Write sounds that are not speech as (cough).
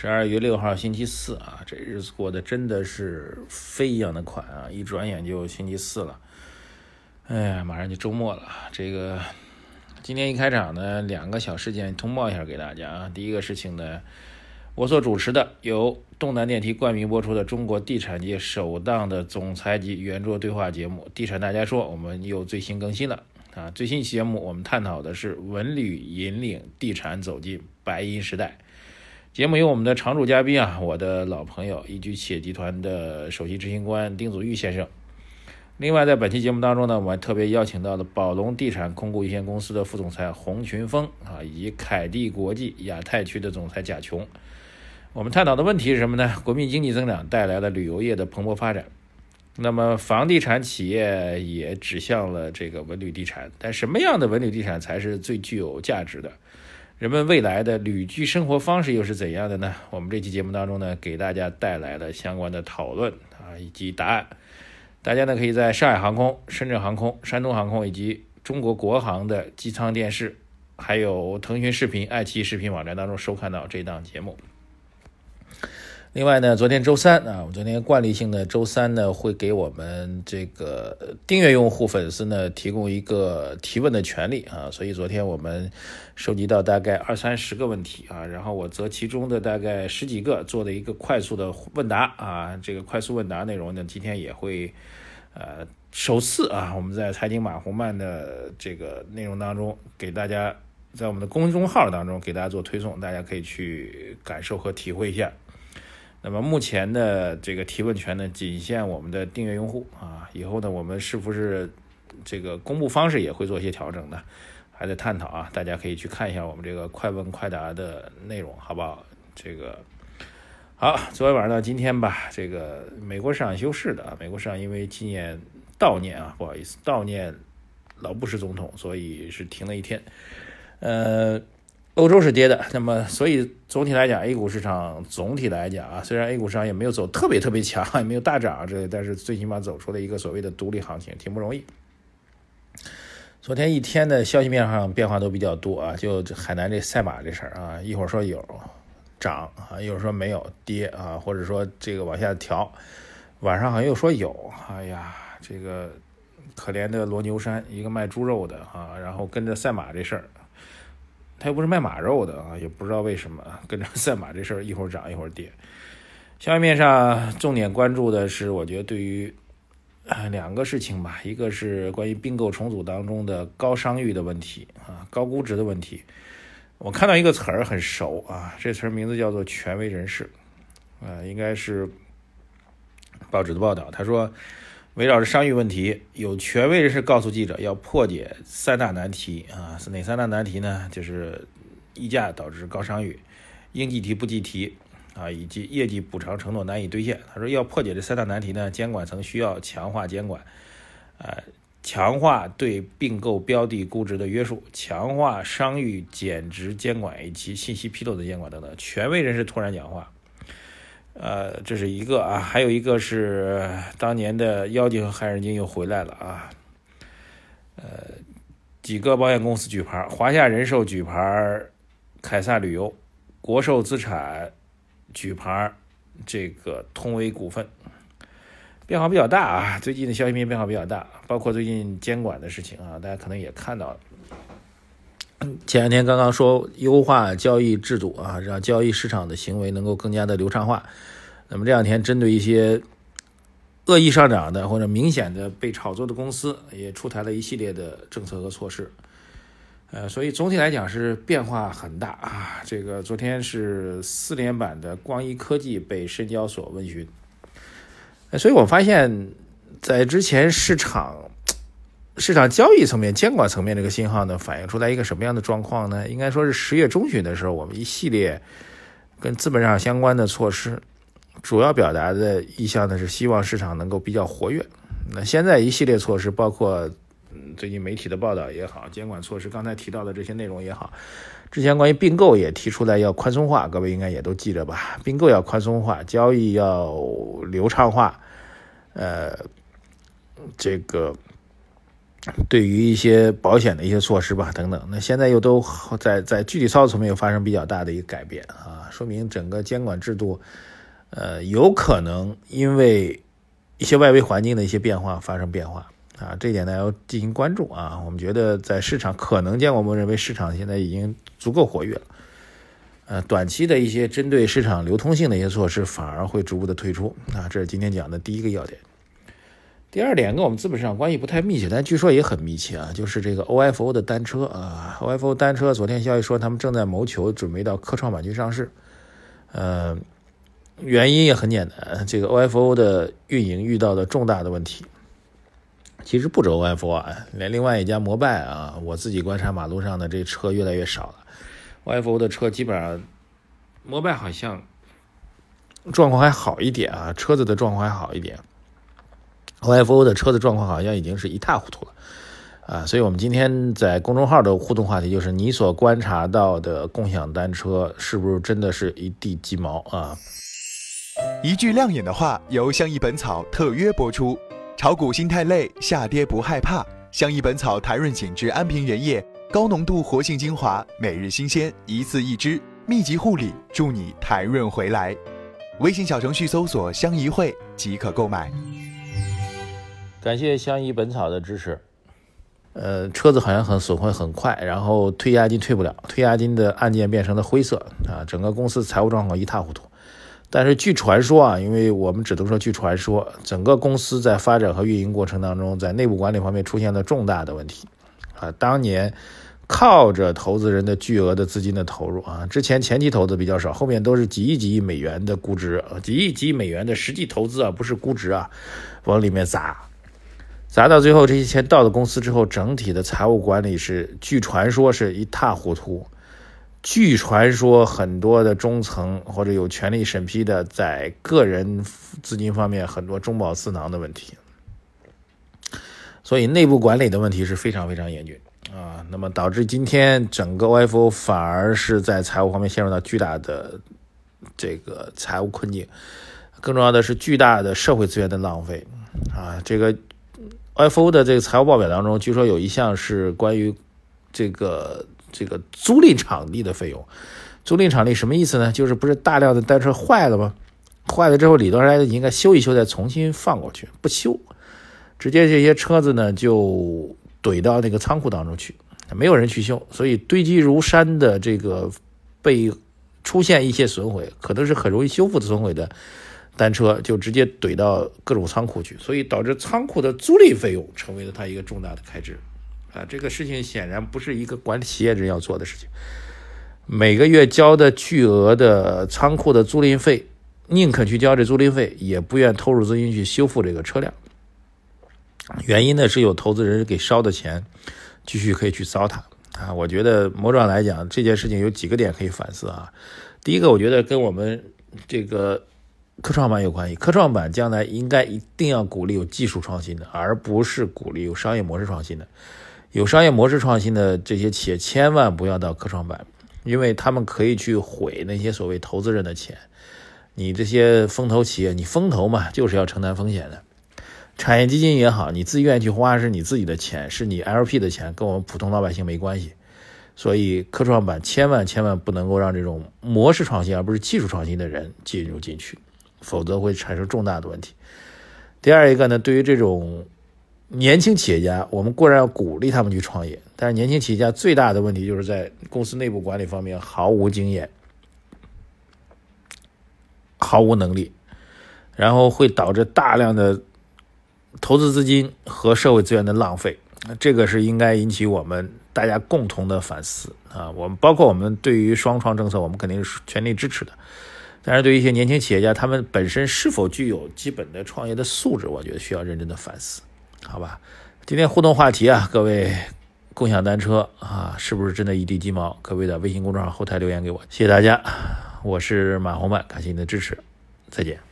十二月六号星期四啊，这日子过得真的是飞一样的快啊！一转眼就星期四了，哎呀，马上就周末了。这个今天一开场呢，两个小事件通报一下给大家啊。第一个事情呢，我所主持的由东南电梯冠名播出的中国地产界首档的总裁级圆桌对话节目《地产大家说》，我们又最新更新了。啊，最新一期节目我们探讨的是文旅引领地产走进白银时代。节目由我们的常驻嘉宾啊，我的老朋友易居企业集团的首席执行官丁祖玉先生。另外，在本期节目当中呢，我们特别邀请到了宝龙地产控股有限公司的副总裁洪群峰啊，以及凯地国际亚太区的总裁贾琼。我们探讨的问题是什么呢？国民经济增长带来了旅游业的蓬勃发展。那么，房地产企业也指向了这个文旅地产，但什么样的文旅地产才是最具有价值的？人们未来的旅居生活方式又是怎样的呢？我们这期节目当中呢，给大家带来了相关的讨论啊以及答案。大家呢可以在上海航空、深圳航空、山东航空以及中国国航的机舱电视，还有腾讯视频、爱奇艺视频网站当中收看到这档节目。另外呢，昨天周三啊，我们昨天惯例性的周三呢，会给我们这个订阅用户粉丝呢提供一个提问的权利啊，所以昨天我们收集到大概二三十个问题啊，然后我择其中的大概十几个做了一个快速的问答啊，这个快速问答内容呢，今天也会呃首次啊，我们在财经马红曼的这个内容当中给大家在我们的公众号当中给大家做推送，大家可以去感受和体会一下。那么目前的这个提问权呢，仅限我们的订阅用户啊。以后呢，我们是不是这个公布方式也会做一些调整呢？还在探讨啊。大家可以去看一下我们这个快问快答的内容，好不好？这个好，昨天晚上到今天吧，这个美国市场休市的啊。美国市场因为纪念悼念啊，不好意思，悼念老布什总统，所以是停了一天。呃。欧洲是跌的，那么所以总体来讲，A 股市场总体来讲啊，虽然 A 股市场也没有走特别特别强，也没有大涨这，但是最起码走出了一个所谓的独立行情，挺不容易。昨天一天的消息面上变化都比较多啊，就海南这赛马这事儿啊，一会儿说有涨啊，一会儿说没有跌啊，或者说这个往下调，晚上好像又说有，哎呀，这个可怜的罗牛山，一个卖猪肉的啊，然后跟着赛马这事儿。他又不是卖马肉的啊，也不知道为什么跟着 (laughs) 赛马这事儿一会儿涨一会儿跌。消息面上重点关注的是，我觉得对于两个事情吧，一个是关于并购重组当中的高商誉的问题啊，高估值的问题。我看到一个词儿很熟啊，这词儿名字叫做权威人士，啊，应该是报纸的报道，他说。围绕着商誉问题，有权威人士告诉记者，要破解三大难题啊，是哪三大难题呢？就是溢价导致高商誉，应计提不计提啊，以及业绩补偿承诺难以兑现。他说，要破解这三大难题呢，监管层需要强化监管，呃，强化对并购标的估值的约束，强化商誉减值监管以及信息披露的监管等等。权威人士突然讲话。呃，这是一个啊，还有一个是当年的妖精和害人精又回来了啊。呃，几个保险公司举牌，华夏人寿举牌，凯撒旅游，国寿资产举牌，这个通威股份，变化比较大啊。最近的消息面变化比较大，包括最近监管的事情啊，大家可能也看到了。前两天刚刚说优化交易制度啊，让交易市场的行为能够更加的流畅化。那么这两天针对一些恶意上涨的或者明显的被炒作的公司，也出台了一系列的政策和措施。呃，所以总体来讲是变化很大啊。这个昨天是四连板的光一科技被深交所问询。所以我发现，在之前市场。市场交易层面、监管层面这个信号呢，反映出来一个什么样的状况呢？应该说是十月中旬的时候，我们一系列跟资本上相关的措施，主要表达的意向呢是希望市场能够比较活跃。那现在一系列措施，包括最近媒体的报道也好，监管措施刚才提到的这些内容也好，之前关于并购也提出来要宽松化，各位应该也都记着吧？并购要宽松化，交易要流畅化，呃，这个。对于一些保险的一些措施吧，等等，那现在又都在在具体操作层面又发生比较大的一个改变啊，说明整个监管制度，呃，有可能因为一些外围环境的一些变化发生变化啊，这一点呢要进行关注啊。我们觉得在市场可能监管部认为市场现在已经足够活跃了，呃，短期的一些针对市场流通性的一些措施反而会逐步的退出啊，这是今天讲的第一个要点。第二点跟我们资本市场关系不太密切，但据说也很密切啊，就是这个 OFO 的单车啊，OFO 单车昨天消息说他们正在谋求准备到科创板去上市，呃，原因也很简单，这个 OFO 的运营遇到的重大的问题，其实不止 OFO 啊，连另外一家摩拜啊，我自己观察马路上的这车越来越少了，OFO 的车基本上，摩拜好像状况还好一点啊，车子的状况还好一点。OFO 的车子状况好像已经是一塌糊涂了，啊，所以我们今天在公众号的互动话题就是你所观察到的共享单车是不是真的是一地鸡毛啊？一句亮眼的话由相宜本草特约播出，炒股心态累，下跌不害怕，相宜本草台润紧致安瓶原液高浓度活性精华，每日新鲜，一次一支，密集护理，助你台润回来。微信小程序搜索“相宜会”即可购买。感谢相宜本草的支持。呃，车子好像很损坏很快，然后退押金退不了，退押金的案件变成了灰色啊，整个公司财务状况一塌糊涂。但是据传说啊，因为我们只能说据传说，整个公司在发展和运营过程当中，在内部管理方面出现了重大的问题啊。当年靠着投资人的巨额的资金的投入啊，之前前期投资比较少，后面都是几亿几亿美元的估值，几亿几亿美元的实际投资啊，不是估值啊，往里面砸。砸到最后，这些钱到了公司之后，整体的财务管理是，据传说是一塌糊涂。据传说，很多的中层或者有权利审批的，在个人资金方面很多中饱私囊的问题。所以内部管理的问题是非常非常严峻啊。那么导致今天整个 OFO 反而是在财务方面陷入到巨大的这个财务困境。更重要的是巨大的社会资源的浪费啊，这个。OFO 的这个财务报表当中，据说有一项是关于这个这个租赁场地的费用。租赁场地什么意思呢？就是不是大量的单车坏了吗？坏了之后，理论上应该修一修，再重新放过去，不修，直接这些车子呢就怼到那个仓库当中去，没有人去修，所以堆积如山的这个被出现一些损毁，可能是很容易修复的损毁的。单车就直接怼到各种仓库去，所以导致仓库的租赁费用成为了他一个重大的开支，啊，这个事情显然不是一个管理企业人要做的事情。每个月交的巨额的仓库的租赁费，宁肯去交这租赁费，也不愿投入资金去修复这个车辆。原因呢是有投资人给烧的钱，继续可以去糟蹋啊。我觉得某种来讲，这件事情有几个点可以反思啊。第一个，我觉得跟我们这个。科创板有关系，科创板将来应该一定要鼓励有技术创新的，而不是鼓励有商业模式创新的。有商业模式创新的这些企业千万不要到科创板，因为他们可以去毁那些所谓投资人的钱。你这些风投企业，你风投嘛，就是要承担风险的。产业基金也好，你自愿去花是你自己的钱，是你 LP 的钱，跟我们普通老百姓没关系。所以科创板千万千万不能够让这种模式创新而不是技术创新的人进入进去。否则会产生重大的问题。第二一个呢，对于这种年轻企业家，我们固然要鼓励他们去创业，但是年轻企业家最大的问题就是在公司内部管理方面毫无经验、毫无能力，然后会导致大量的投资资金和社会资源的浪费。这个是应该引起我们大家共同的反思啊！我们包括我们对于双创政策，我们肯定是全力支持的。但是对于一些年轻企业家，他们本身是否具有基本的创业的素质，我觉得需要认真的反思，好吧？今天互动话题啊，各位共享单车啊，是不是真的一地鸡毛？各位的微信公众号后台留言给我，谢谢大家，我是马红曼，感谢您的支持，再见。